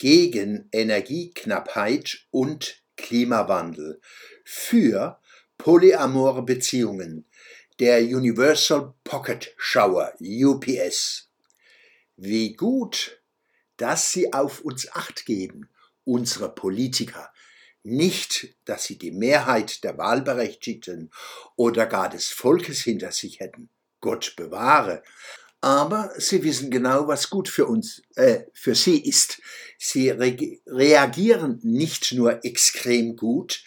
gegen Energieknappheit und Klimawandel, für polyamore Beziehungen, der Universal Pocket Shower UPS. Wie gut, dass sie auf uns acht geben, unsere Politiker, nicht, dass sie die Mehrheit der Wahlberechtigten oder gar des Volkes hinter sich hätten. Gott bewahre. Aber sie wissen genau, was gut für uns, äh, für sie ist. Sie re reagieren nicht nur extrem gut,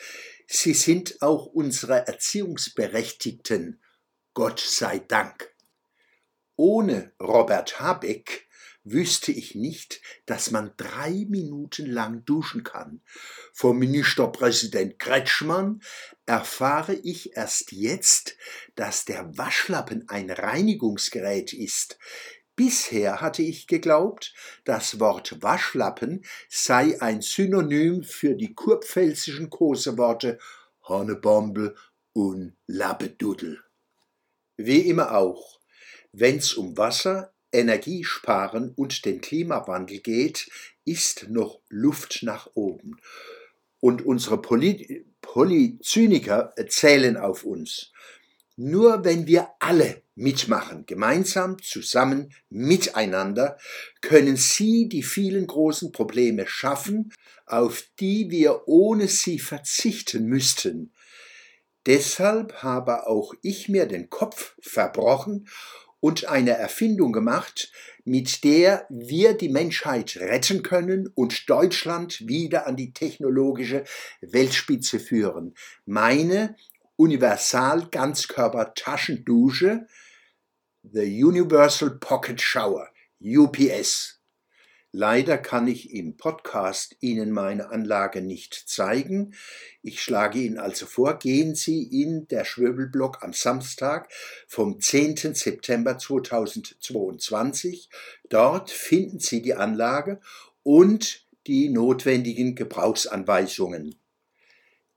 sie sind auch unsere Erziehungsberechtigten. Gott sei Dank. Ohne Robert Habeck wüsste ich nicht, dass man drei Minuten lang duschen kann. Vom Ministerpräsident Kretschmann erfahre ich erst jetzt, dass der Waschlappen ein Reinigungsgerät ist. Bisher hatte ich geglaubt, das Wort Waschlappen sei ein Synonym für die kurpfälzischen Koseworte Hornebombe und Labbedudel. Wie immer auch, wenn's um Wasser, Energiesparen und den Klimawandel geht, ist noch Luft nach oben. Und unsere Poly Polyzyniker zählen auf uns. Nur wenn wir alle mitmachen, gemeinsam, zusammen, miteinander, können sie die vielen großen Probleme schaffen, auf die wir ohne sie verzichten müssten. Deshalb habe auch ich mir den Kopf verbrochen und eine Erfindung gemacht, mit der wir die Menschheit retten können und Deutschland wieder an die technologische Weltspitze führen. Meine Universal Ganzkörper Taschendusche, The Universal Pocket Shower, UPS. Leider kann ich im Podcast Ihnen meine Anlage nicht zeigen. Ich schlage Ihnen also vor, gehen Sie in der Schwöbelblock am Samstag vom 10. September 2022. Dort finden Sie die Anlage und die notwendigen Gebrauchsanweisungen.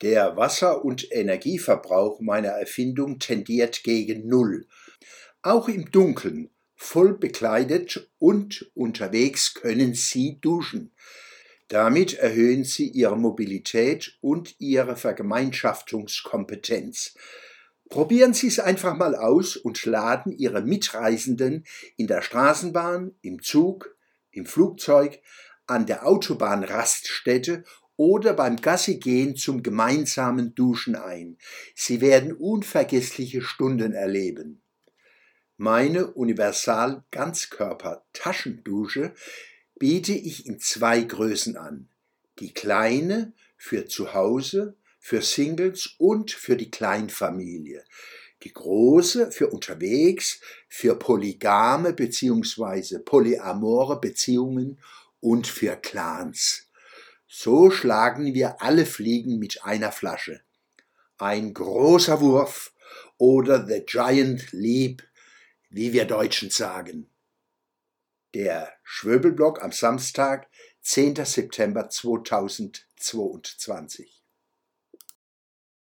Der Wasser- und Energieverbrauch meiner Erfindung tendiert gegen Null. Auch im Dunkeln voll bekleidet und unterwegs können Sie duschen. Damit erhöhen Sie Ihre Mobilität und Ihre Vergemeinschaftungskompetenz. Probieren Sie es einfach mal aus und laden Ihre Mitreisenden in der Straßenbahn, im Zug, im Flugzeug, an der Autobahnraststätte oder beim Gassigehen zum gemeinsamen Duschen ein. Sie werden unvergessliche Stunden erleben. Meine Universal Ganzkörper Taschendusche biete ich in zwei Größen an. Die kleine für zu Hause, für Singles und für die Kleinfamilie. Die große für unterwegs, für polygame bzw. polyamore Beziehungen und für Clans. So schlagen wir alle Fliegen mit einer Flasche. Ein großer Wurf oder The Giant Leap wie wir Deutschen sagen. Der Schwöbelblock am Samstag, 10. September 2022.